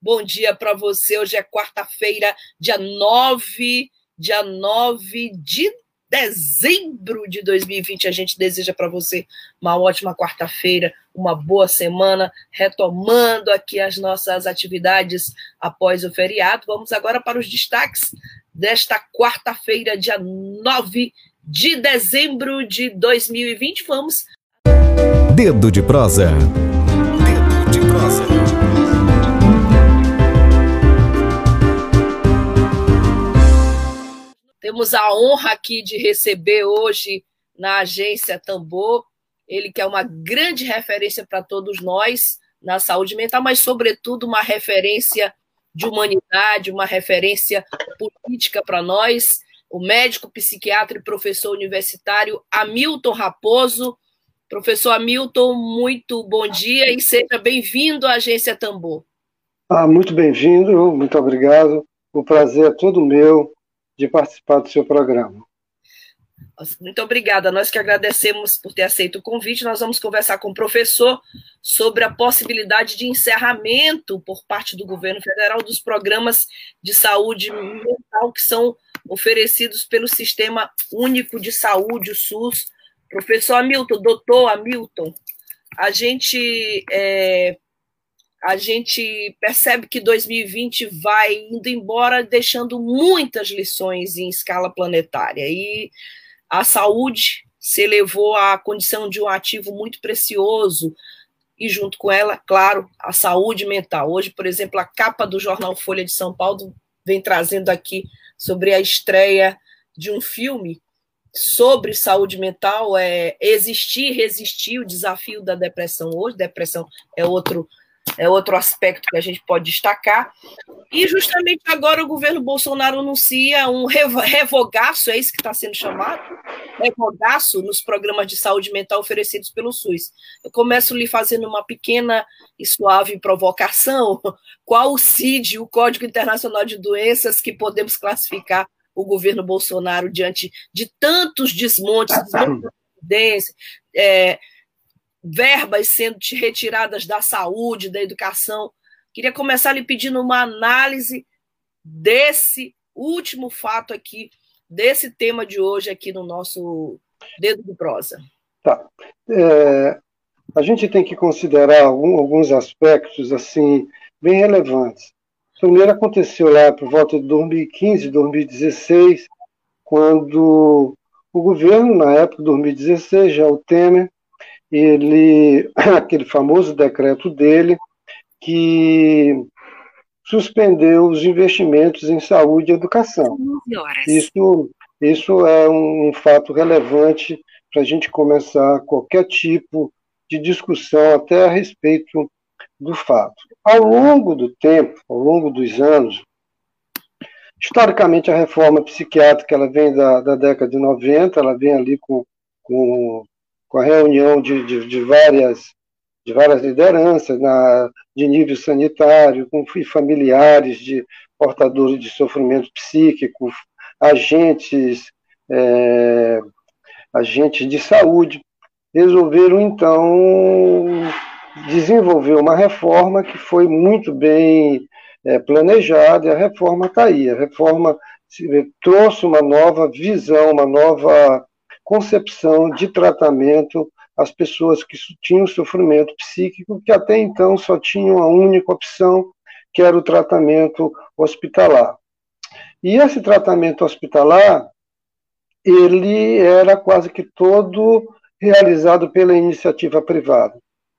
Bom dia para você. Hoje é quarta-feira, dia 9, dia 9 de dezembro de 2020. A gente deseja para você uma ótima quarta-feira, uma boa semana, retomando aqui as nossas atividades após o feriado. Vamos agora para os destaques desta quarta-feira, dia 9 de dezembro de 2020. Vamos. Dedo de prosa. Dedo de prosa. Temos a honra aqui de receber hoje na agência Tambor, ele que é uma grande referência para todos nós na saúde mental, mas, sobretudo, uma referência de humanidade, uma referência política para nós, o médico, psiquiatra e professor universitário Hamilton Raposo. Professor Hamilton, muito bom dia e seja bem-vindo à Agência Tambor. Ah, muito bem-vindo, muito obrigado. O prazer é todo meu de participar do seu programa. Muito obrigada. Nós que agradecemos por ter aceito o convite. Nós vamos conversar com o professor sobre a possibilidade de encerramento por parte do governo federal dos programas de saúde mental que são oferecidos pelo Sistema Único de Saúde, o SUS. Professor Hamilton, doutor Hamilton, a gente é, a gente percebe que 2020 vai indo embora, deixando muitas lições em escala planetária. E a saúde se elevou à condição de um ativo muito precioso, e junto com ela, claro, a saúde mental. Hoje, por exemplo, a capa do jornal Folha de São Paulo vem trazendo aqui sobre a estreia de um filme sobre saúde mental, é existir, resistir, o desafio da depressão hoje. Depressão é outro é outro aspecto que a gente pode destacar. E justamente agora o governo Bolsonaro anuncia um revogaço, é isso que está sendo chamado, revogaço nos programas de saúde mental oferecidos pelo SUS. Eu começo lhe fazendo uma pequena e suave provocação. Qual o CID, o Código Internacional de Doenças, que podemos classificar o governo Bolsonaro diante de tantos desmontes, desmontes é, verbas sendo retiradas da saúde, da educação. Queria começar lhe pedindo uma análise desse último fato aqui, desse tema de hoje aqui no nosso Dedo de Prosa. Tá. É, a gente tem que considerar algum, alguns aspectos assim bem relevantes. Primeiro aconteceu lá por volta de 2015, 2016, quando o governo, na época de 2016, já o Temer, ele, aquele famoso decreto dele, que suspendeu os investimentos em saúde e educação. Isso, isso é um fato relevante para a gente começar qualquer tipo de discussão até a respeito do fato. Ao longo do tempo, ao longo dos anos, historicamente a reforma psiquiátrica ela vem da, da década de 90, ela vem ali com, com com a reunião de, de, de várias de várias lideranças na, de nível sanitário, com familiares de portadores de sofrimento psíquico, agentes, é, agentes de saúde, resolveram então desenvolver uma reforma que foi muito bem é, planejada, e a reforma está aí. A reforma trouxe uma nova visão, uma nova concepção de tratamento às pessoas que tinham sofrimento psíquico, que até então só tinham a única opção, que era o tratamento hospitalar. E esse tratamento hospitalar, ele era quase que todo realizado pela iniciativa privada.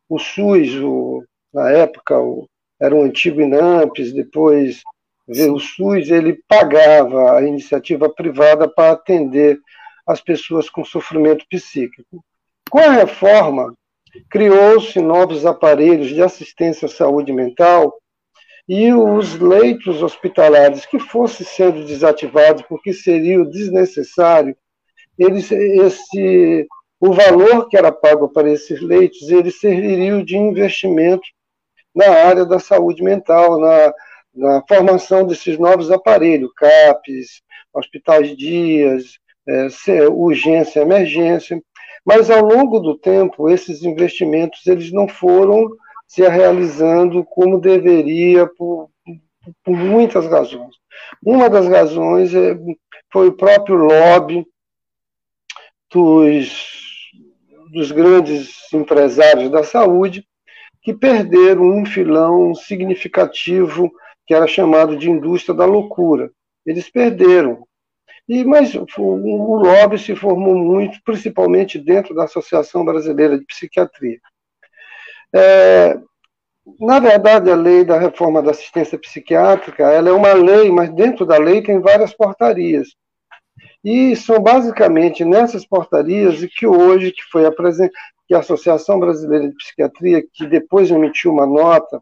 O SUS, o, na época, o, era o antigo INAMPES, depois o SUS, ele pagava a iniciativa privada para atender as pessoas com sofrimento psíquico. Com a reforma, criou-se novos aparelhos de assistência à saúde mental e os leitos hospitalares que fossem sendo desativados porque seria desnecessário, eles, esse, o valor que era pago para esses leitos, eles serviriam de investimento na área da saúde mental, na, na formação desses novos aparelhos, CAPs, hospitais dias, é, urgência, emergência, mas ao longo do tempo esses investimentos eles não foram se realizando como deveria por, por muitas razões. Uma das razões é, foi o próprio lobby dos, dos grandes empresários da saúde que perderam um filão significativo que era chamado de indústria da loucura. Eles perderam. E, mas o, o lobby se formou muito, principalmente dentro da Associação Brasileira de Psiquiatria. É, na verdade, a lei da reforma da assistência psiquiátrica ela é uma lei, mas dentro da lei tem várias portarias. E são basicamente nessas portarias que hoje que foi apresentado, que a Associação Brasileira de Psiquiatria, que depois emitiu uma nota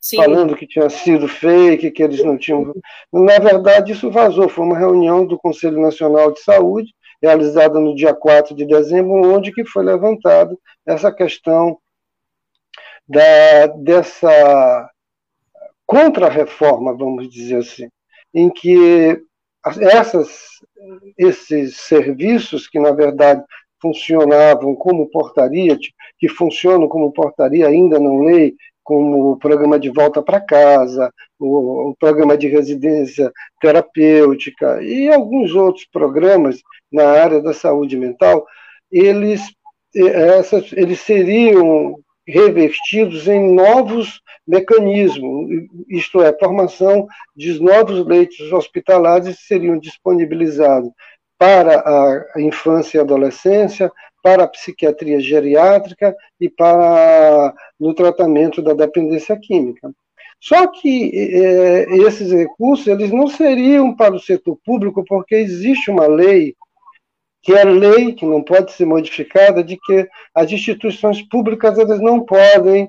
Sim. falando que tinha sido fake, que eles não tinham. Na verdade, isso vazou. Foi uma reunião do Conselho Nacional de Saúde, realizada no dia 4 de dezembro, onde que foi levantada essa questão da, dessa contra-reforma, vamos dizer assim, em que essas, esses serviços que, na verdade, funcionavam como portaria, que funcionam como portaria ainda não lei, como o programa de volta para casa, o, o, programa de residência terapêutica e alguns outros programas na área da saúde mental, eles, essas, eles seriam revertidos em novos mecanismos, isto é, formação de novos leitos hospitalares seriam disponibilizados para a infância e adolescência, para a psiquiatria geriátrica e para no tratamento da dependência química. Só que é, esses recursos eles não seriam para o setor público, porque existe uma lei, que é lei que não pode ser modificada, de que as instituições públicas eles não podem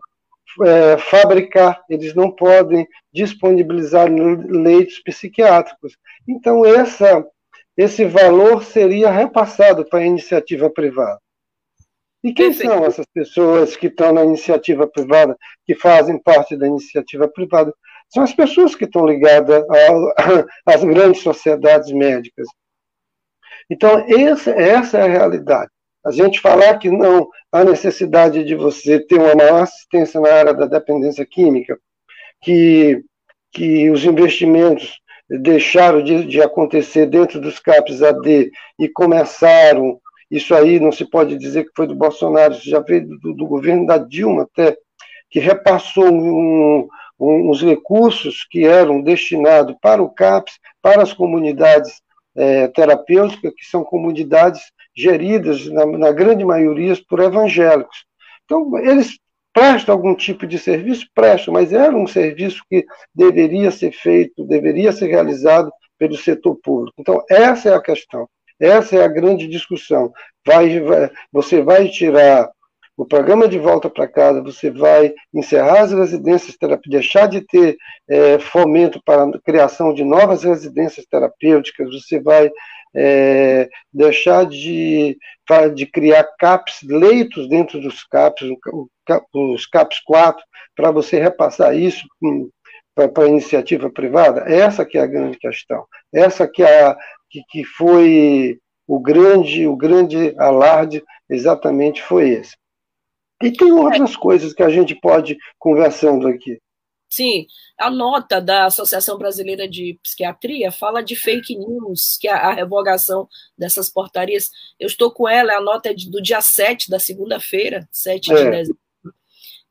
é, fabricar, eles não podem disponibilizar leitos psiquiátricos. Então, essa esse valor seria repassado para a iniciativa privada. E quem Perfeito. são essas pessoas que estão na iniciativa privada, que fazem parte da iniciativa privada? São as pessoas que estão ligadas às grandes sociedades médicas. Então, essa, essa é a realidade. A gente falar que não há necessidade de você ter uma maior assistência na área da dependência química, que, que os investimentos deixaram de, de acontecer dentro dos CAPs AD e começaram, isso aí não se pode dizer que foi do Bolsonaro, isso já veio do, do governo da Dilma até, que repassou um, um, uns recursos que eram destinados para o CAPS, para as comunidades é, terapêuticas, que são comunidades geridas, na, na grande maioria, por evangélicos. Então, eles presta algum tipo de serviço? Presta, mas era um serviço que deveria ser feito, deveria ser realizado pelo setor público. Então, essa é a questão, essa é a grande discussão. Vai, vai, você vai tirar o programa de volta para casa, você vai encerrar as residências terapêuticas, deixar de ter é, fomento para a criação de novas residências terapêuticas, você vai é, deixar de, de criar CAPs, leitos dentro dos CAPs, os CAPs 4, para você repassar isso para a iniciativa privada? Essa que é a grande questão. Essa que, é a, que, que foi o grande, o grande alarde exatamente foi esse. E tem outras coisas que a gente pode conversando aqui. Sim, a nota da Associação Brasileira de Psiquiatria fala de fake news, que é a revogação dessas portarias. Eu estou com ela, a nota é do dia 7 da segunda-feira, 7 é. de dezembro.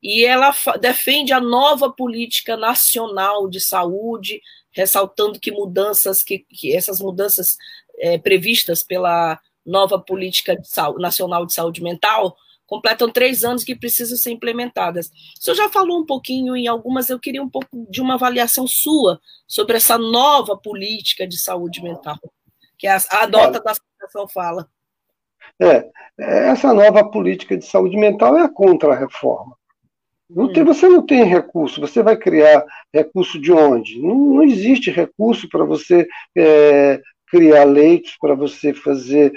E ela defende a nova política nacional de saúde, ressaltando que mudanças, que, que essas mudanças é, previstas pela nova política de saúde, nacional de saúde mental completam três anos que precisam ser implementadas. O senhor já falou um pouquinho em algumas, eu queria um pouco de uma avaliação sua sobre essa nova política de saúde mental, que a, a nota da associação fala. É, essa nova política de saúde mental é a contra-reforma. Não tem, você não tem recurso, você vai criar recurso de onde? Não, não existe recurso para você é, criar leitos, para você fazer.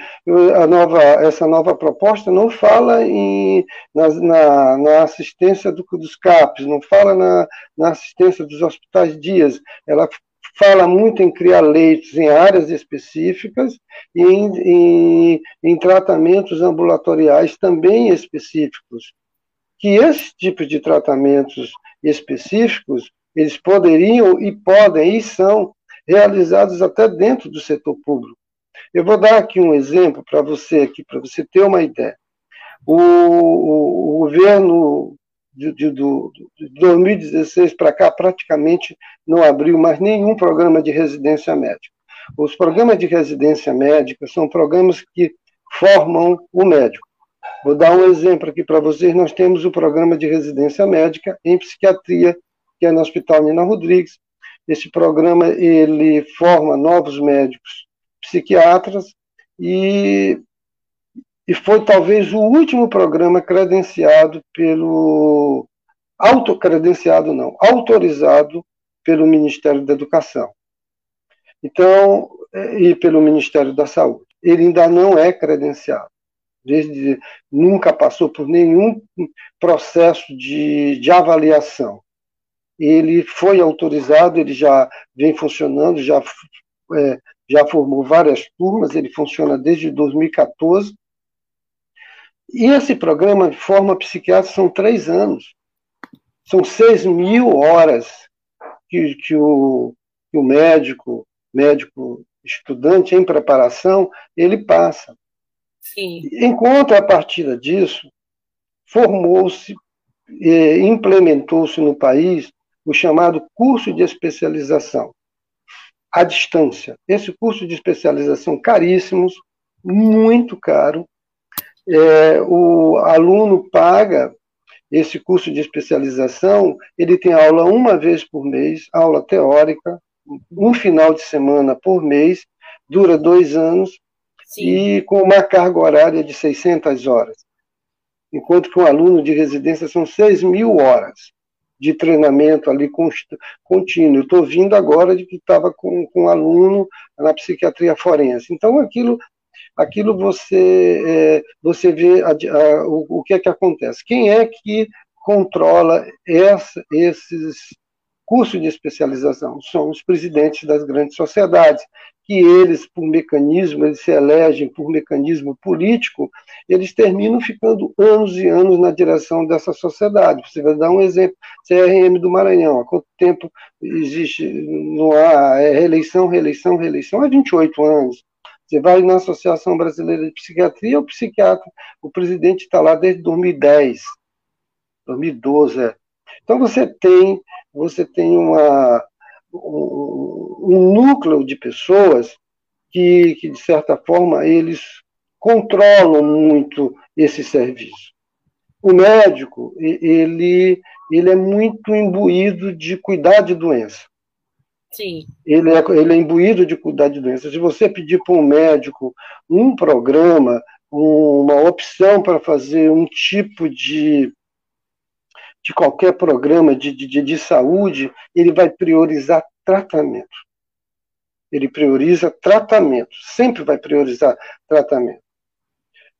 A nova, essa nova proposta não fala em, na, na, na assistência do, dos CAPs, não fala na, na assistência dos hospitais dias, ela fala muito em criar leitos em áreas específicas e em, em, em tratamentos ambulatoriais também específicos que esse tipo de tratamentos específicos eles poderiam e podem e são realizados até dentro do setor público. Eu vou dar aqui um exemplo para você aqui para você ter uma ideia. O, o, o governo de, de, de 2016 para cá praticamente não abriu mais nenhum programa de residência médica. Os programas de residência médica são programas que formam o médico. Vou dar um exemplo aqui para vocês. Nós temos o programa de residência médica em psiquiatria, que é no Hospital Nina Rodrigues. Esse programa ele forma novos médicos psiquiatras e, e foi talvez o último programa credenciado pelo autocredenciado não, autorizado pelo Ministério da Educação. Então, e pelo Ministério da Saúde. Ele ainda não é credenciado desde nunca passou por nenhum processo de, de avaliação. Ele foi autorizado, ele já vem funcionando, já, é, já formou várias turmas, ele funciona desde 2014. E esse programa de forma psiquiátrica são três anos. São seis mil horas que, que, o, que o médico, médico estudante em preparação, ele passa. Sim. Em contrapartida disso, formou-se, e implementou-se no país o chamado curso de especialização, à distância. Esse curso de especialização caríssimos, muito caro. É, o aluno paga esse curso de especialização, ele tem aula uma vez por mês, aula teórica, um final de semana por mês, dura dois anos, Sim. e com uma carga horária de 600 horas. Enquanto que um aluno de residência são 6 mil horas de treinamento ali contínuo. Estou vindo agora de que estava com, com um aluno na psiquiatria forense. Então, aquilo, aquilo você, é, você vê a, a, o, o que é que acontece. Quem é que controla essa, esses cursos de especialização? São os presidentes das grandes sociedades, que eles, por mecanismo, eles se elegem por mecanismo político, eles terminam ficando anos e anos na direção dessa sociedade. Você vai dar um exemplo, CRM do Maranhão, há quanto tempo existe no ar, é reeleição, reeleição, reeleição? Há 28 anos. Você vai na Associação Brasileira de Psiquiatria, o psiquiatra, o presidente está lá desde 2010, 2012, é. Então você tem, você tem uma, um, núcleo de pessoas que, que, de certa forma, eles controlam muito esse serviço. O médico, ele, ele é muito imbuído de cuidar de doença. Sim. Ele é, ele é imbuído de cuidar de doença. Se você pedir para um médico um programa, uma opção para fazer um tipo de, de qualquer programa de, de, de saúde, ele vai priorizar tratamento. Ele prioriza tratamento, sempre vai priorizar tratamento.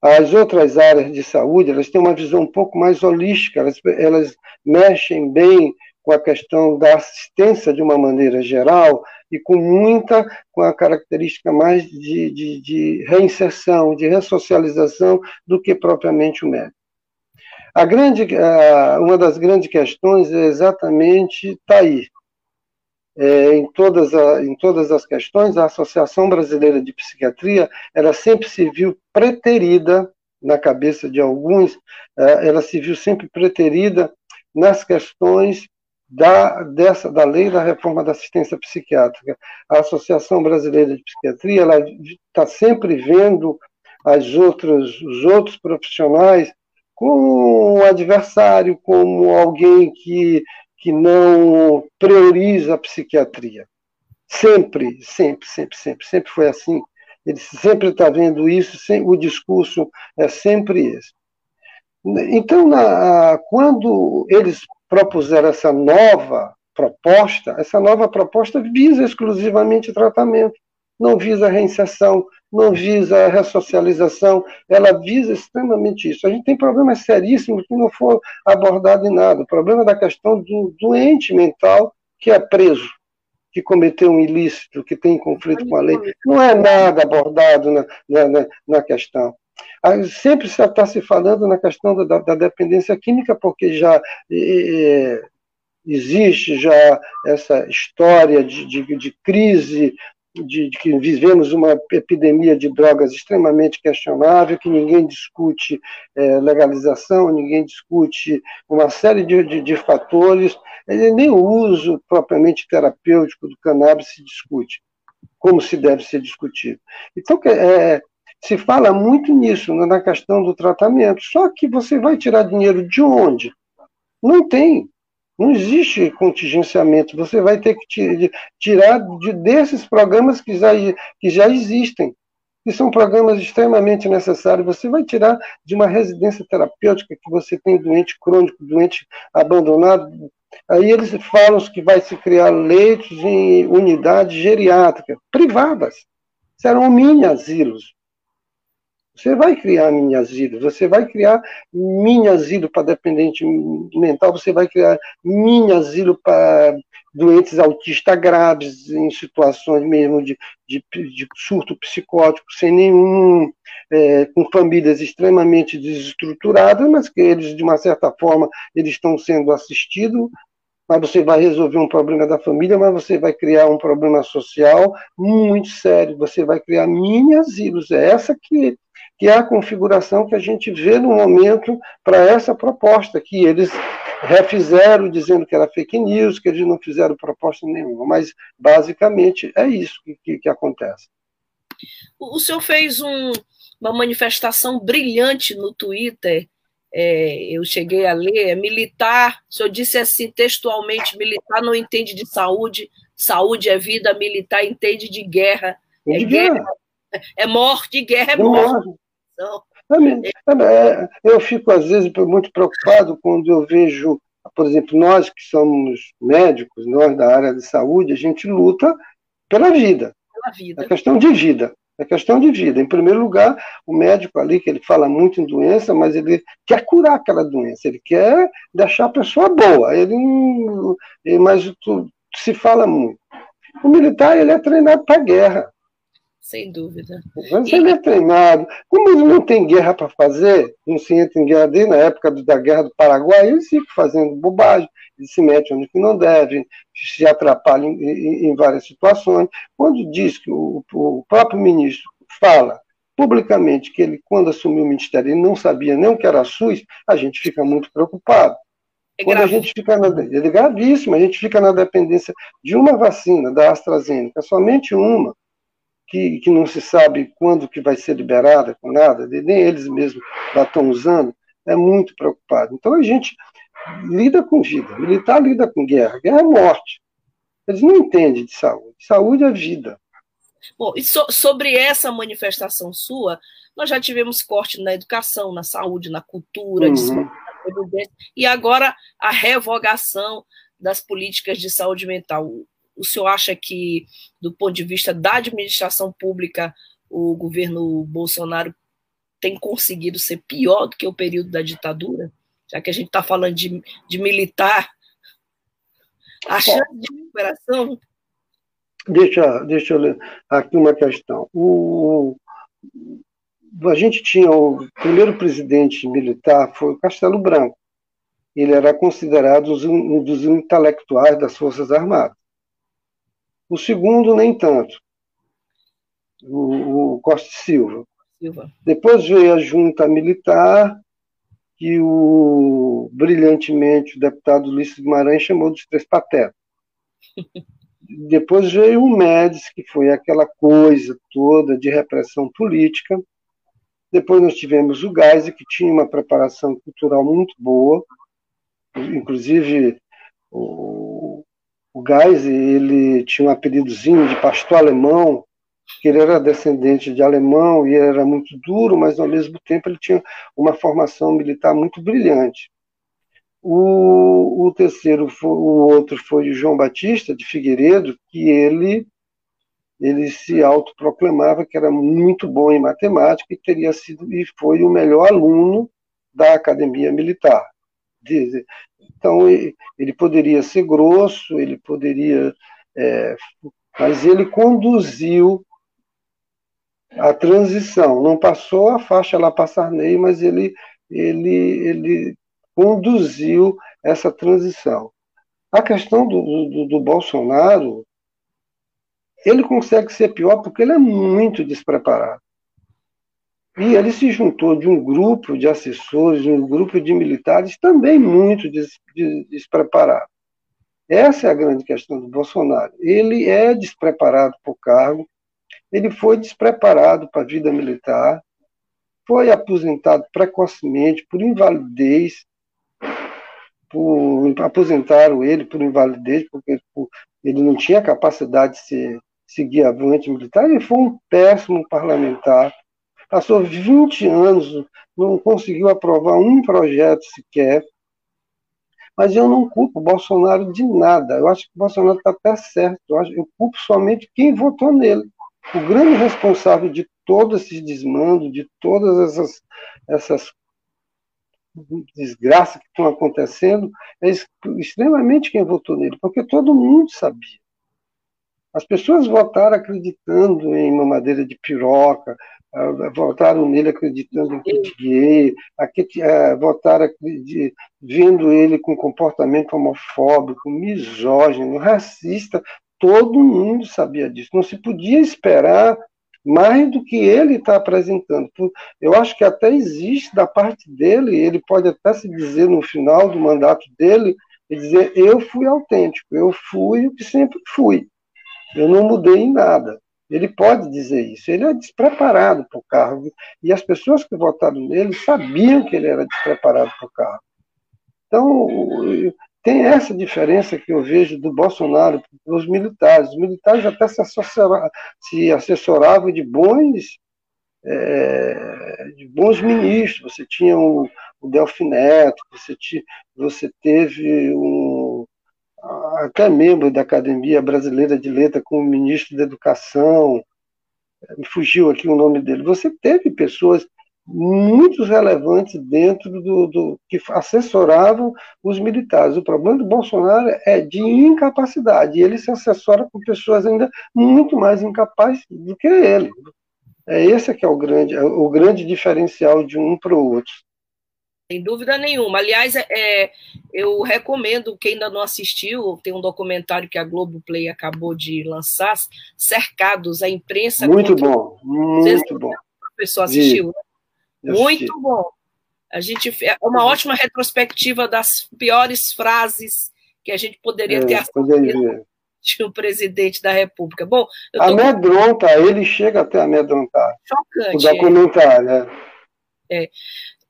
As outras áreas de saúde, elas têm uma visão um pouco mais holística, elas, elas mexem bem com a questão da assistência de uma maneira geral e com muita, com a característica mais de, de, de reinserção, de ressocialização do que propriamente o médico. A grande, uma das grandes questões é exatamente está aí. É, em, todas a, em todas as questões, a Associação Brasileira de Psiquiatria, ela sempre se viu preterida, na cabeça de alguns, é, ela se viu sempre preterida nas questões da, dessa, da lei da reforma da assistência psiquiátrica. A Associação Brasileira de Psiquiatria, está sempre vendo as outras, os outros profissionais como um adversário, como alguém que, que não prioriza a psiquiatria. Sempre, sempre, sempre, sempre, sempre foi assim. Ele sempre está vendo isso, o discurso é sempre esse. Então, na, quando eles propuseram essa nova proposta, essa nova proposta visa exclusivamente tratamento, não visa reinserção, não visa ressocialização, ela visa extremamente isso. A gente tem problemas seríssimos que não foram abordados em nada. O problema da questão do doente mental que é preso, que cometeu um ilícito, que tem conflito com a lei, não é nada abordado na, na, na questão. Sempre está se falando na questão da, da dependência química, porque já é, existe já essa história de, de, de crise de, de, que vivemos uma epidemia de drogas extremamente questionável, que ninguém discute é, legalização, ninguém discute uma série de, de, de fatores, nem o uso propriamente terapêutico do cannabis se discute, como se deve ser discutido. Então, é, se fala muito nisso, na questão do tratamento, só que você vai tirar dinheiro de onde? Não tem. Não existe contingenciamento. Você vai ter que tirar de, desses programas que já, que já existem, que são programas extremamente necessários. Você vai tirar de uma residência terapêutica que você tem doente crônico, doente abandonado. Aí eles falam que vai se criar leitos em unidades geriátricas privadas. Serão mini asilos. Você vai criar mini asilo, você vai criar mini asilo para dependente mental, você vai criar mini asilo para doentes autistas graves, em situações mesmo de, de, de surto psicótico, sem nenhum, é, com famílias extremamente desestruturadas, mas que eles, de uma certa forma, eles estão sendo assistidos, mas você vai resolver um problema da família, mas você vai criar um problema social muito sério, você vai criar mini asilos, é essa que que é a configuração que a gente vê no momento para essa proposta, que eles refizeram dizendo que era fake news, que eles não fizeram proposta nenhuma, mas basicamente é isso que, que, que acontece. O senhor fez um, uma manifestação brilhante no Twitter, é, eu cheguei a ler, é militar, o senhor disse assim textualmente, militar não entende de saúde, saúde é vida, militar entende de guerra, é, de guerra. guerra, é morte, guerra é morte. É, eu fico, às vezes, muito preocupado quando eu vejo, por exemplo, nós que somos médicos, nós da área de saúde, a gente luta pela vida. Pela vida. É questão de vida. É questão de vida. Em primeiro lugar, o médico ali, que ele fala muito em doença, mas ele quer curar aquela doença, ele quer deixar a pessoa boa. Ele, mas se fala muito. O militar, ele é treinado para a guerra sem dúvida. Mas ele é treinado. Como ele não tem guerra para fazer, não se entra em guerra desde na época da Guerra do Paraguai, ele fica fazendo bobagem, ele se mete onde não deve, se atrapalha em, em, em várias situações. Quando diz que o, o, próprio ministro fala publicamente que ele, quando assumiu o ministério, ele não sabia nem o que era SUS, a gente fica muito preocupado. É quando a gente fica na, é gravíssimo, a gente fica na dependência de uma vacina da AstraZeneca, somente uma, que, que não se sabe quando que vai ser liberada, com nada, nem eles mesmos já estão usando, é muito preocupado. Então a gente lida com vida, militar lida com guerra, guerra é morte. Eles não entendem de saúde, saúde é vida. Bom, e so, sobre essa manifestação sua, nós já tivemos corte na educação, na saúde, na cultura, uhum. e agora a revogação das políticas de saúde mental o senhor acha que, do ponto de vista da administração pública, o governo Bolsonaro tem conseguido ser pior do que o período da ditadura? Já que a gente está falando de, de militar, a chance de recuperação? Deixa, deixa eu ler aqui uma questão. O, a gente tinha o primeiro presidente militar foi o Castelo Branco. Ele era considerado um dos intelectuais das Forças Armadas. O segundo, nem tanto. O, o Costa Silva. Silva. Depois veio a junta militar, que o brilhantemente o deputado Ulisses Guimarães chamou de três patetas. Depois veio o Médici, que foi aquela coisa toda de repressão política. Depois nós tivemos o Geise, que tinha uma preparação cultural muito boa, inclusive o, o Geise, ele tinha um apelidozinho de pastor alemão, que ele era descendente de alemão e era muito duro, mas ao mesmo tempo ele tinha uma formação militar muito brilhante. O, o terceiro, o outro foi João Batista de Figueiredo, que ele ele se autoproclamava que era muito bom em matemática e teria sido e foi o melhor aluno da academia militar. Então ele poderia ser grosso, ele poderia, é, mas ele conduziu a transição. Não passou a faixa lá para Sarney, mas ele ele ele conduziu essa transição. A questão do, do, do Bolsonaro ele consegue ser pior porque ele é muito despreparado. E ele se juntou de um grupo de assessores, um grupo de militares também muito des, des, despreparado. Essa é a grande questão do Bolsonaro. Ele é despreparado para o cargo, ele foi despreparado para a vida militar, foi aposentado precocemente por invalidez, por, aposentaram ele por invalidez, porque por, ele não tinha capacidade de ser seguir avante militar, ele foi um péssimo parlamentar. Passou 20 anos, não conseguiu aprovar um projeto sequer. Mas eu não culpo o Bolsonaro de nada. Eu acho que o Bolsonaro está até certo. Eu, acho, eu culpo somente quem votou nele. O grande responsável de todo esse desmando, de todas essas, essas desgraças que estão acontecendo, é extremamente quem votou nele, porque todo mundo sabia. As pessoas votaram acreditando em mamadeira de piroca, votaram nele acreditando em kit gay, ah, votaram vendo ele com comportamento homofóbico, misógino, racista. Todo mundo sabia disso. Não se podia esperar mais do que ele está apresentando. Eu acho que até existe da parte dele, ele pode até se dizer no final do mandato dele, dizer eu fui autêntico, eu fui o que sempre fui. Eu não mudei em nada. Ele pode dizer isso. Ele é despreparado para o cargo. E as pessoas que votaram nele sabiam que ele era despreparado para o cargo. Então, tem essa diferença que eu vejo do Bolsonaro para os militares. Os militares até se, se assessoravam de bons, é, de bons ministros. Você tinha o, o Delfim Neto, você, você teve um, até membro da Academia Brasileira de Letras, como ministro da Educação, me fugiu aqui o nome dele. Você teve pessoas muito relevantes dentro do, do, que assessoravam os militares. O problema do Bolsonaro é de incapacidade. Ele se assessora com pessoas ainda muito mais incapazes do que ele. É esse que é o grande, o grande diferencial de um para o outro. Sem dúvida nenhuma. Aliás, é, é, eu recomendo, quem ainda não assistiu, tem um documentário que a Globoplay acabou de lançar, Cercados, a imprensa. Muito bom, muito bom. A pessoa assistiu? Né? Muito bom. A gente é uma ótima retrospectiva das piores frases que a gente poderia é, ter assistido de um presidente da República. Bom, eu tô... amedronta, ele chega até a amedrontar. Chocante. O documentário, é. é.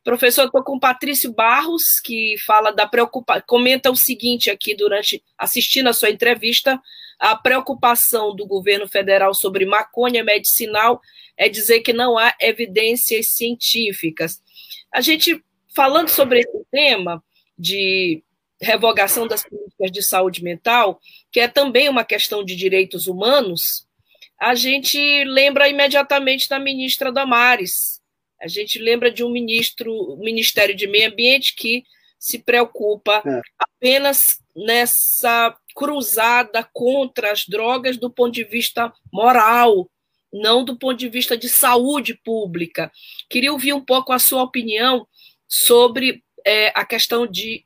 Professor, estou com Patrício Barros, que fala da preocupação, comenta o seguinte aqui durante assistindo a sua entrevista, a preocupação do governo federal sobre maconha medicinal é dizer que não há evidências científicas. A gente falando sobre esse tema de revogação das políticas de saúde mental, que é também uma questão de direitos humanos, a gente lembra imediatamente da ministra Damares, a gente lembra de um ministro, o Ministério de Meio Ambiente, que se preocupa é. apenas nessa cruzada contra as drogas do ponto de vista moral, não do ponto de vista de saúde pública. Queria ouvir um pouco a sua opinião sobre é, a questão de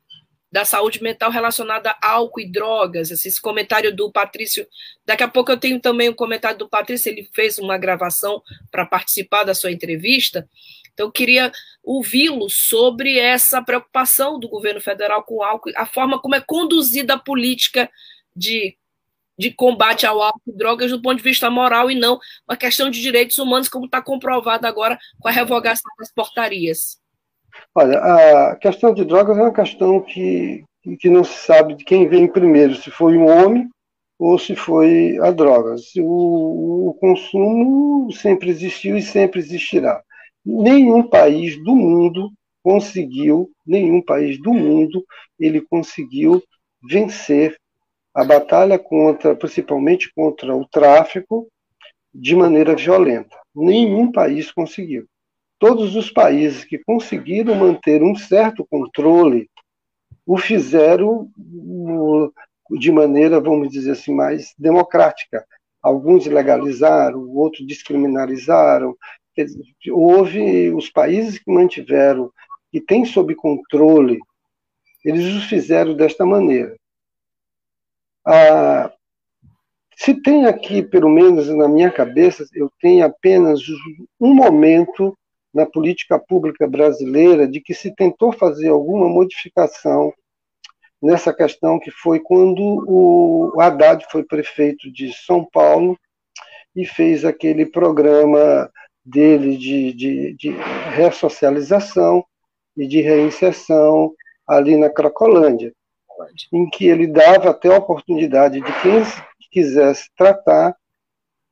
da saúde mental relacionada a álcool e drogas. Esse comentário do Patrício. Daqui a pouco eu tenho também um comentário do Patrício, ele fez uma gravação para participar da sua entrevista. Então, eu queria ouvi-lo sobre essa preocupação do governo federal com o álcool, a forma como é conduzida a política de, de combate ao álcool e drogas do ponto de vista moral e não uma questão de direitos humanos, como está comprovado agora com a revogação das portarias. Olha, a questão de drogas é uma questão que, que não se sabe de quem vem primeiro, se foi um homem ou se foi a drogas. O, o consumo sempre existiu e sempre existirá. Nenhum país do mundo conseguiu, nenhum país do mundo, ele conseguiu vencer a batalha contra, principalmente contra o tráfico, de maneira violenta. Nenhum país conseguiu. Todos os países que conseguiram manter um certo controle o fizeram de maneira, vamos dizer assim, mais democrática. Alguns legalizaram, outros descriminalizaram. houve os países que mantiveram, que têm sob controle, eles os fizeram desta maneira. Ah, se tem aqui, pelo menos na minha cabeça, eu tenho apenas um momento na política pública brasileira de que se tentou fazer alguma modificação nessa questão que foi quando o Haddad foi prefeito de São Paulo e fez aquele programa dele de, de, de ressocialização e de reinserção ali na Cracolândia, em que ele dava até a oportunidade de quem quisesse tratar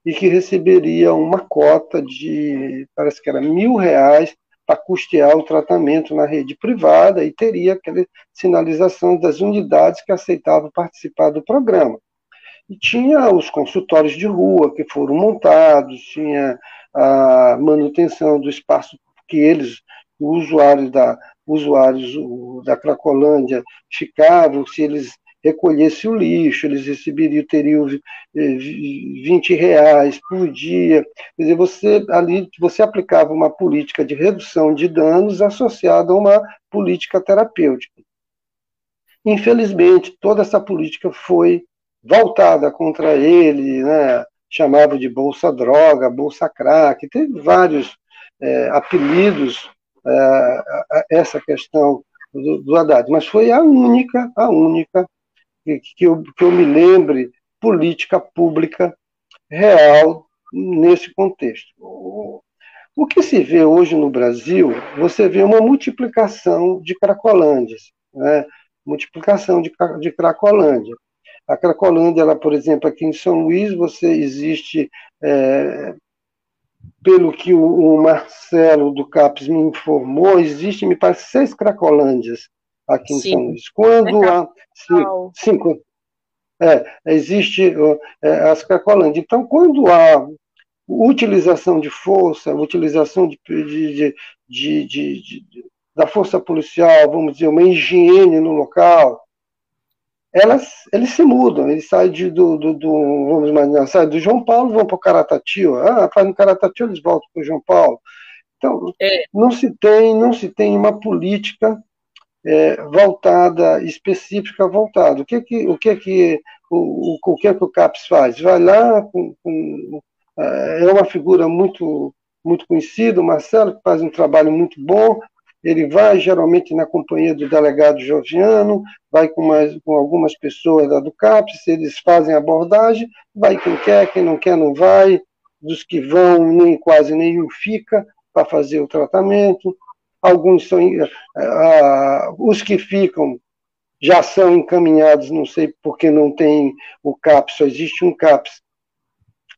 e que receberia uma cota de, parece que era mil reais para custear o tratamento na rede privada e teria aquela sinalização das unidades que aceitavam participar do programa. E tinha os consultórios de rua que foram montados, tinha a manutenção do espaço que eles, os usuários da, usuários da Cracolândia ficavam, se eles recolhesse o lixo, eles receberiam, teriam 20 eh, reais por dia. Quer dizer, você ali você aplicava uma política de redução de danos associada a uma política terapêutica. Infelizmente, toda essa política foi voltada contra ele, né? chamava de bolsa droga, bolsa crack, teve vários é, apelidos é, a essa questão do, do Haddad, mas foi a única, a única que, eu, que eu me lembre política pública real nesse contexto. O que se vê hoje no Brasil, você vê uma multiplicação de cracolândias, né? multiplicação de, de cracolândia. A Cracolândia, ela, por exemplo, aqui em São Luís, você existe, é, pelo que o, o, Marcelo do CAPES me informou, existe, me parece, seis Cracolândias aqui em Sim. São Luís. Quando é há cinco, cinco é, existe é, as Cracolândias. Então, quando há utilização de força, utilização de, de, de, de, da força policial, vamos dizer, uma higiene no local, elas, eles se mudam, eles saem do, do, do, vamos imaginar, saem do João Paulo, vão para o Caratatio, ah, faz no Caratatio, eles voltam para o João Paulo. Então, é. não se tem, não se tem uma política é, voltada, específica voltada. O que que, o que que o, o, o que que o CAPES faz? Vai lá com, com é, é uma figura muito muito conhecida, o Marcelo, que faz um trabalho muito bom. Ele vai geralmente na companhia do delegado Joviano, vai com, mais, com algumas pessoas da do CAPES, eles fazem abordagem, vai quem quer, quem não quer não vai, dos que vão, nem quase nenhum fica para fazer o tratamento alguns são uh, os que ficam já são encaminhados, não sei porque não tem o CAPS, só existe um CAPS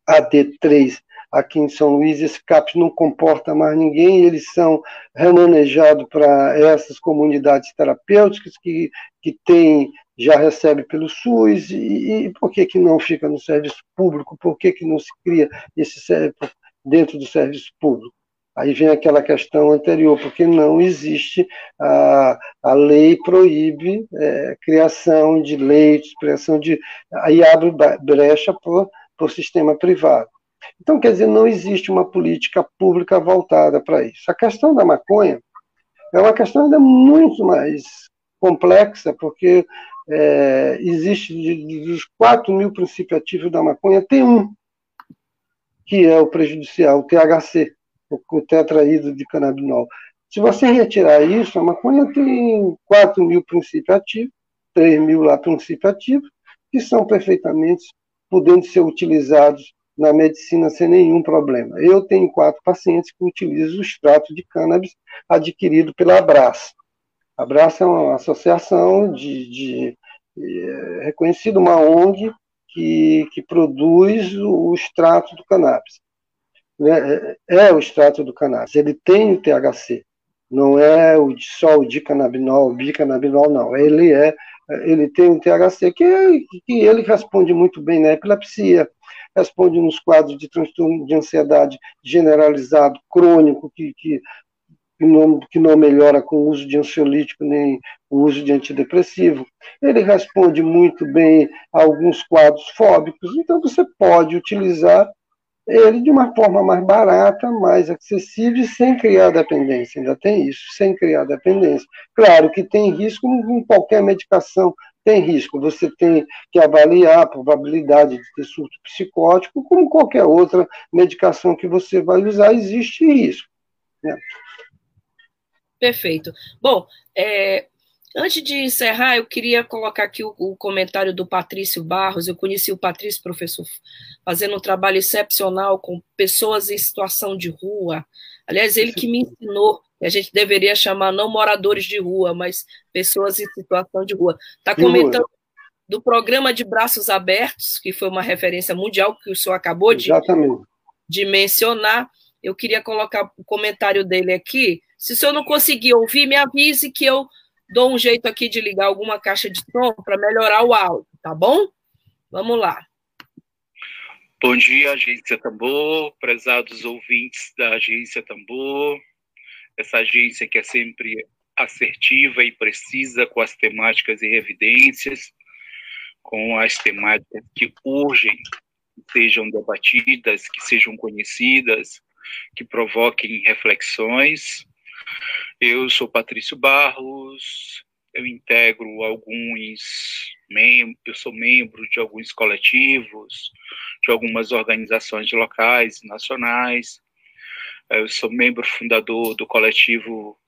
AD3 aqui em São Luís, esse CAPS não comporta mais ninguém, eles são remanejados para essas comunidades terapêuticas que, que tem, já recebe pelo SUS, e, e por que, que não fica no serviço público, por que, que não se cria esse dentro do serviço público? Aí vem aquela questão anterior, porque não existe a, a lei proíbe é, criação de leitos, criação de. Aí abre brecha para o sistema privado. Então, quer dizer, não existe uma política pública voltada para isso. A questão da maconha é uma questão ainda muito mais complexa, porque é, existe, dos 4 mil princípios ativos da maconha, tem um, que é o prejudicial, o THC o tetraído de canabinol. Se você retirar isso, a maconha tem 4 mil princípios ativos, 3 mil lá princípios ativos, que são perfeitamente podendo ser utilizados na medicina sem nenhum problema. Eu tenho quatro pacientes que utilizam o extrato de cannabis adquirido pela Abraça. A Abraça é uma associação de, de é, reconhecida, uma ONG, que, que produz o, o extrato do cannabis. É, é, o extrato do cannabis, ele tem o THC, não é o, só o dicannabinol, o bicannabinol, não. Ele é, ele tem um THC que, que ele responde muito bem na epilepsia, responde nos quadros de transtorno de ansiedade generalizado, crônico, que, que, que, não, que não melhora com o uso de ansiolítico nem o uso de antidepressivo. Ele responde muito bem a alguns quadros fóbicos, então você pode utilizar ele de uma forma mais barata, mais acessível e sem criar dependência. Ainda tem isso, sem criar dependência. Claro que tem risco, como qualquer medicação tem risco. Você tem que avaliar a probabilidade de ter surto psicótico, como qualquer outra medicação que você vai usar, existe risco. Né? Perfeito. Bom, é, Antes de encerrar, eu queria colocar aqui o, o, comentário do Patrício Barros. Eu conheci o Patrício, professor, fazendo um trabalho excepcional com pessoas em situação de rua. Aliás, ele que me ensinou que a gente deveria chamar não moradores de rua, mas pessoas em situação de rua. Está comentando do programa de Braços Abertos, que foi uma referência mundial que o senhor acabou de, de mencionar. Eu queria colocar o comentário dele aqui. Se o senhor não conseguir ouvir, me avise que eu dou um jeito aqui de ligar alguma caixa de som para melhorar o áudio, tá bom? Vamos lá. Bom dia, Agência Tambor, prezados ouvintes da Agência Tambor, essa agência que é sempre assertiva e precisa com as temáticas e evidências, com as temáticas que urgem que sejam debatidas, que sejam conhecidas, que provoquem reflexões eu sou Patrício Barros, eu integro alguns membros, eu sou membro de alguns coletivos, de algumas organizações locais e nacionais. Eu sou membro fundador do coletivo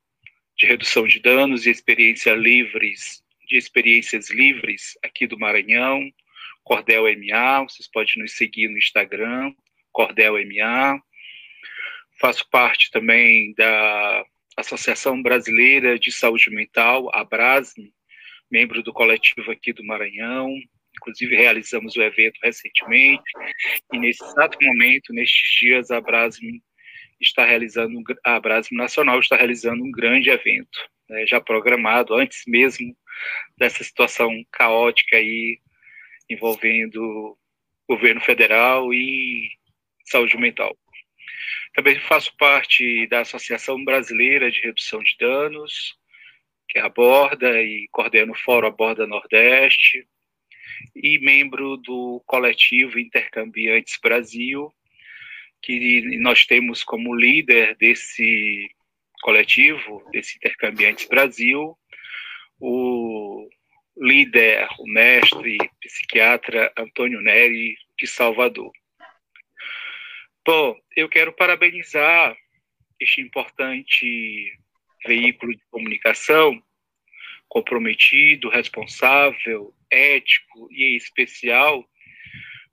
de redução de danos e experiência livres, de experiências livres aqui do Maranhão, Cordel MA, vocês podem nos seguir no Instagram, Cordel MA. Faço parte também da Associação Brasileira de Saúde Mental, a Brasme, membro do coletivo aqui do Maranhão. Inclusive, realizamos o evento recentemente. E nesse exato momento, nestes dias, a Brasme está realizando, a Brasme Nacional está realizando um grande evento, né, já programado antes mesmo dessa situação caótica aí envolvendo governo federal e saúde mental. Também faço parte da Associação Brasileira de Redução de Danos, que aborda e coordena o Fórum Aborda Nordeste, e membro do coletivo Intercambiantes Brasil, que nós temos como líder desse coletivo, desse Intercambiantes Brasil, o líder, o mestre psiquiatra Antônio Neri de Salvador. Bom, eu quero parabenizar este importante veículo de comunicação comprometido, responsável, ético e especial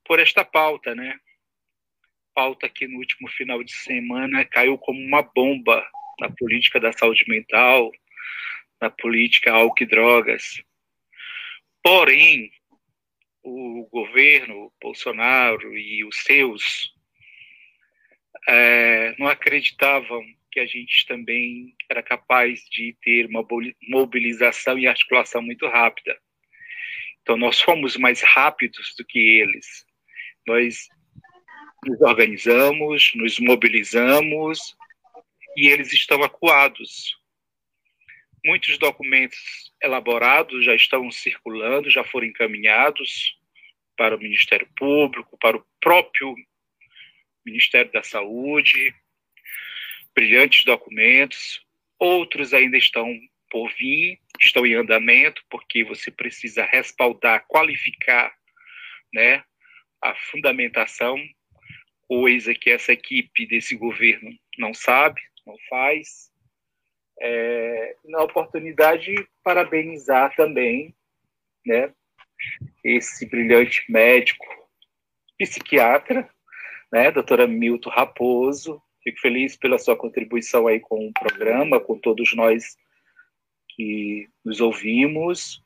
por esta pauta, né? Pauta que no último final de semana caiu como uma bomba na política da saúde mental, na política álcool e drogas. Porém, o governo Bolsonaro e os seus é, não acreditavam que a gente também era capaz de ter uma mobilização e articulação muito rápida. Então, nós fomos mais rápidos do que eles. Nós nos organizamos, nos mobilizamos e eles estão acuados. Muitos documentos elaborados já estão circulando, já foram encaminhados para o Ministério Público, para o próprio Ministério da Saúde, brilhantes documentos, outros ainda estão por vir, estão em andamento, porque você precisa respaldar, qualificar né, a fundamentação, coisa que essa equipe desse governo não sabe, não faz. É, na oportunidade, parabenizar também né, esse brilhante médico, psiquiatra, né, doutora Milton Raposo. Fico feliz pela sua contribuição aí com o programa, com todos nós que nos ouvimos,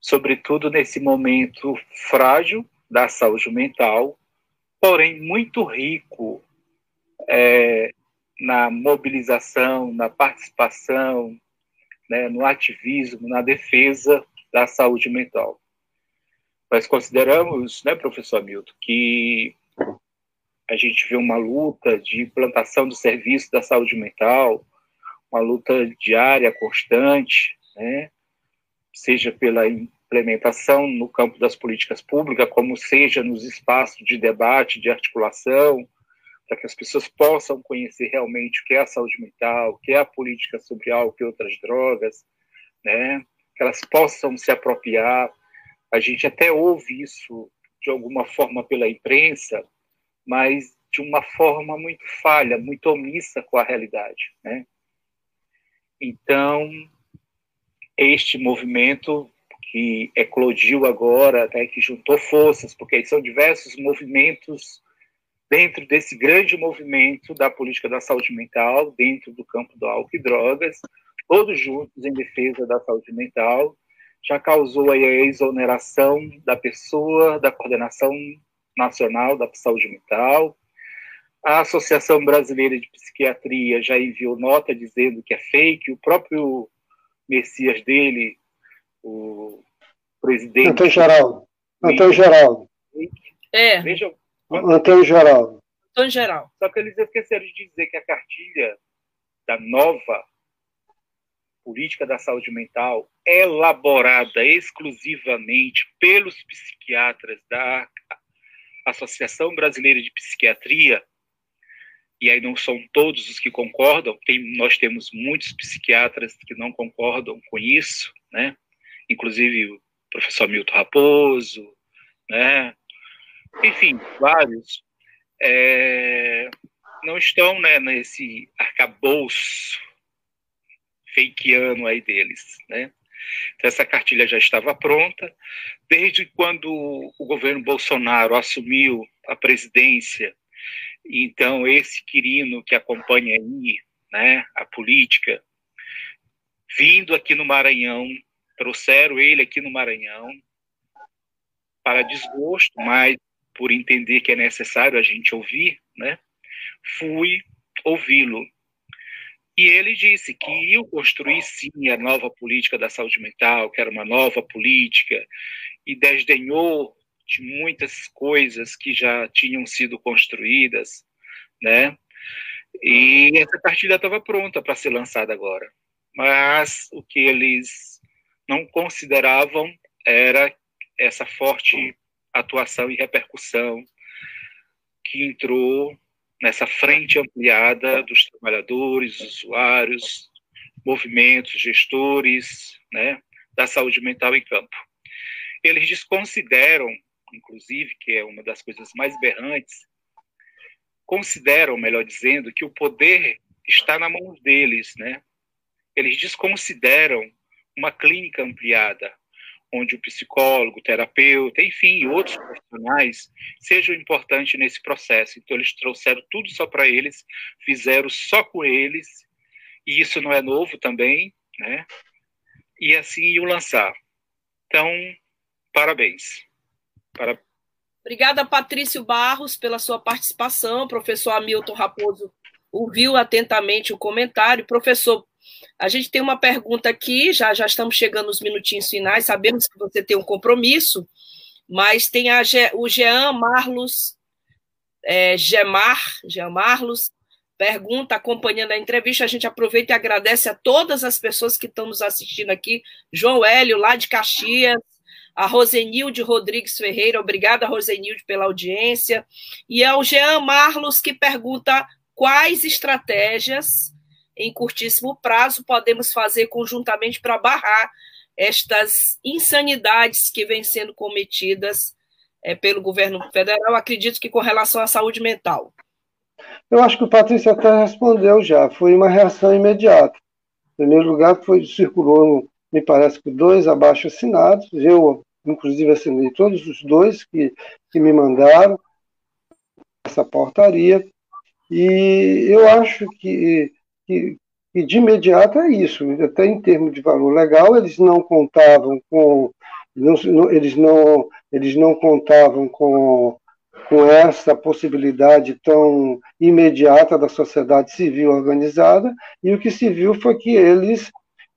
sobretudo nesse momento frágil da saúde mental, porém muito rico é, na mobilização, na participação, né, no ativismo, na defesa da saúde mental. Nós consideramos, né, professor Milton, que a gente vê uma luta de implantação do serviço da saúde mental, uma luta diária, constante, né, seja pela implementação no campo das políticas públicas, como seja nos espaços de debate, de articulação, para que as pessoas possam conhecer realmente o que é a saúde mental, o que é a política sobre álcool e outras drogas, né? que elas possam se apropriar. A gente até ouve isso de alguma forma pela imprensa, mas de uma forma muito falha, muito omissa com a realidade. Né? Então, este movimento que eclodiu agora, né, que juntou forças, porque são diversos movimentos dentro desse grande movimento da política da saúde mental, dentro do campo do álcool e drogas, todos juntos em defesa da saúde mental, já causou aí a exoneração da pessoa, da coordenação nacional da saúde mental. A Associação Brasileira de Psiquiatria já enviou nota dizendo que é fake. O próprio Messias dele, o presidente. Antônio Geraldo. Antônio Geraldo. É. Vejam Antônio Geral. Antônio Geral. Só que eles esqueceram de dizer que a cartilha da nova política da saúde mental é elaborada exclusivamente pelos psiquiatras da Associação Brasileira de Psiquiatria, e aí não são todos os que concordam, tem, nós temos muitos psiquiatras que não concordam com isso, né? inclusive o professor Milton Raposo, né? enfim, vários, é, não estão né, nesse arcabouço fakeano aí deles, né? Então, essa cartilha já estava pronta. Desde quando o governo Bolsonaro assumiu a presidência, então esse Quirino que acompanha aí né, a política, vindo aqui no Maranhão, trouxeram ele aqui no Maranhão para desgosto, mas por entender que é necessário a gente ouvir, né, fui ouvi-lo. E ele disse que iam construir sim a nova política da saúde mental, que era uma nova política, e desdenhou de muitas coisas que já tinham sido construídas, né? E essa cartilha estava pronta para ser lançada agora. Mas o que eles não consideravam era essa forte atuação e repercussão que entrou nessa frente ampliada dos trabalhadores, usuários, movimentos, gestores, né, da saúde mental em campo. Eles desconsideram, inclusive, que é uma das coisas mais berrantes, consideram, melhor dizendo, que o poder está na mão deles, né? Eles desconsideram uma clínica ampliada, onde o psicólogo, o terapeuta, enfim, outros profissionais sejam importantes nesse processo. Então, eles trouxeram tudo só para eles, fizeram só com eles, e isso não é novo também, né? E assim iam lançar. Então, parabéns. Para... Obrigada, Patrício Barros, pela sua participação. Professor Hamilton Raposo ouviu atentamente o comentário. Professor, a gente tem uma pergunta aqui, já, já estamos chegando nos minutinhos finais, sabemos que você tem um compromisso, mas tem a, o Jean Marlos, é, Gemar, Jean Marlos, pergunta, acompanhando a entrevista, a gente aproveita e agradece a todas as pessoas que estão nos assistindo aqui, João Hélio, lá de Caxias, a Rosenilde Rodrigues Ferreira, obrigada, Rosenilde, pela audiência, e ao Jean Marlos, que pergunta quais estratégias em curtíssimo prazo, podemos fazer conjuntamente para barrar estas insanidades que vêm sendo cometidas é, pelo governo federal, acredito que com relação à saúde mental. Eu acho que o Patrícia até respondeu já, foi uma reação imediata. Em primeiro lugar, foi, circulou, me parece que dois abaixo assinados, eu, inclusive, assinei todos os dois que, que me mandaram essa portaria, e eu acho que que, que de imediato é isso, até em termos de valor legal, eles não contavam com, não, eles, não, eles não contavam com, com essa possibilidade tão imediata da sociedade civil organizada, e o que se viu foi que eles,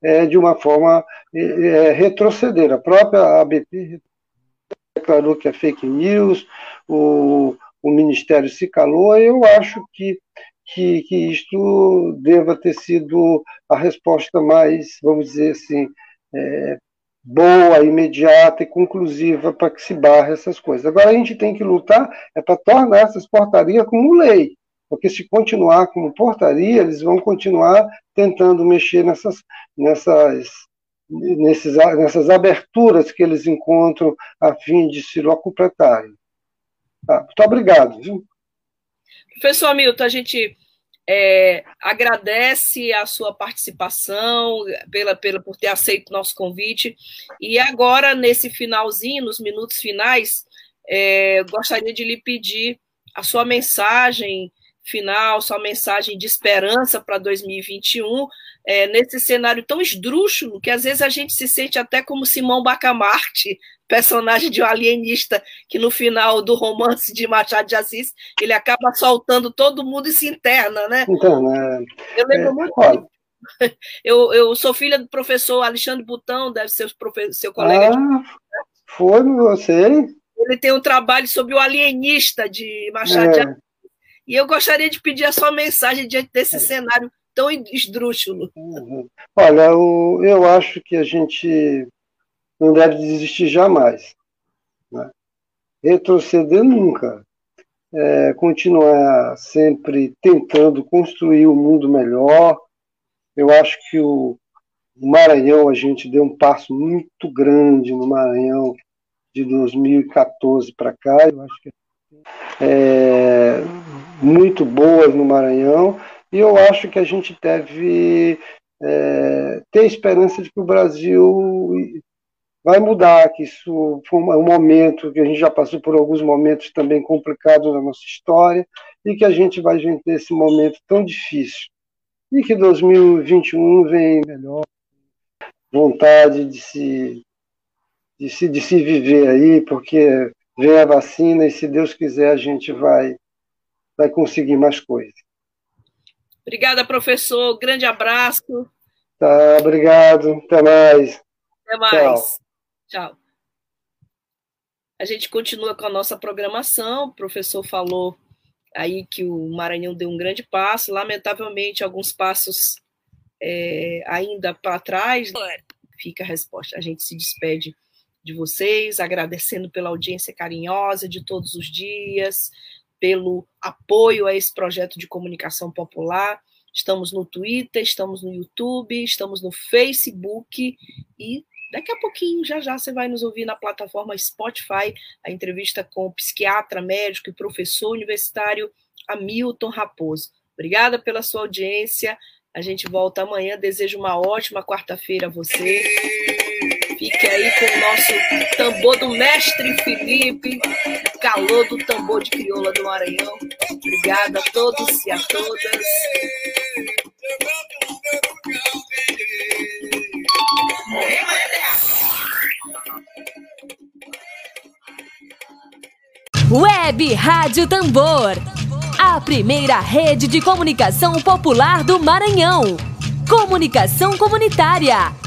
é, de uma forma, é, retrocederam. A própria ABP declarou que é fake news, o, o Ministério se calou, eu acho que, que, que isto deva ter sido a resposta mais, vamos dizer assim, é, boa, imediata e conclusiva para que se barre essas coisas. Agora a gente tem que lutar é para tornar essas portarias como lei, porque se continuar como portaria, eles vão continuar tentando mexer nessas, nessas, nesses, nessas aberturas que eles encontram a fim de se locupletarem. Tá, muito obrigado. Viu? Professor Hamilton, a gente é, agradece a sua participação, pela, pela, por ter aceito nosso convite. E agora, nesse finalzinho, nos minutos finais, é, gostaria de lhe pedir a sua mensagem final, sua mensagem de esperança para 2021, é, nesse cenário tão esdrúxulo que às vezes a gente se sente até como Simão Bacamarte, personagem de um alienista que no final do romance de Machado de Assis ele acaba soltando todo mundo e se interna, né? Então, é, eu lembro é, muito. Olha, eu, eu sou filha do professor Alexandre Butão, deve ser seu colega. Ah, de... Foi, você? Ele tem um trabalho sobre o alienista de Machado é. de Assis. E eu gostaria de pedir a sua mensagem diante desse é. cenário tão esdrúxulo. Uhum. Olha, eu, eu acho que a gente não deve desistir jamais. Né? Retroceder nunca. É, continuar sempre tentando construir um mundo melhor. Eu acho que o, Maranhão, a gente deu um passo muito grande no Maranhão de 2014 para cá. Eu acho que é, muito boas no Maranhão. E eu acho que a gente deve é, ter esperança de que o Brasil vai mudar, que isso foi um momento que a gente já passou por alguns momentos também complicados na nossa história e que a gente vai ver esse momento tão difícil. E que 2021 vem melhor, vontade de se, de se, de se viver aí, porque vem a vacina e se Deus quiser a gente vai, vai conseguir mais coisas. Obrigada, professor. Grande abraço. Tá, obrigado. Até mais. Até mais. Tchau. Tchau. A gente continua com a nossa programação. O professor falou aí que o Maranhão deu um grande passo. Lamentavelmente, alguns passos é, ainda para trás. Fica a resposta. A gente se despede de vocês, agradecendo pela audiência carinhosa de todos os dias, pelo apoio a esse projeto de comunicação popular. Estamos no Twitter, estamos no YouTube, estamos no Facebook e Daqui a pouquinho, já já, você vai nos ouvir na plataforma Spotify, a entrevista com o psiquiatra, médico e professor universitário Hamilton Raposo. Obrigada pela sua audiência. A gente volta amanhã. Desejo uma ótima quarta-feira a você. Aí com o nosso tambor do mestre Felipe, calor do tambor de crioula do Maranhão. Obrigada a todos e a todas. Web Rádio Tambor. A primeira rede de comunicação popular do Maranhão. Comunicação comunitária.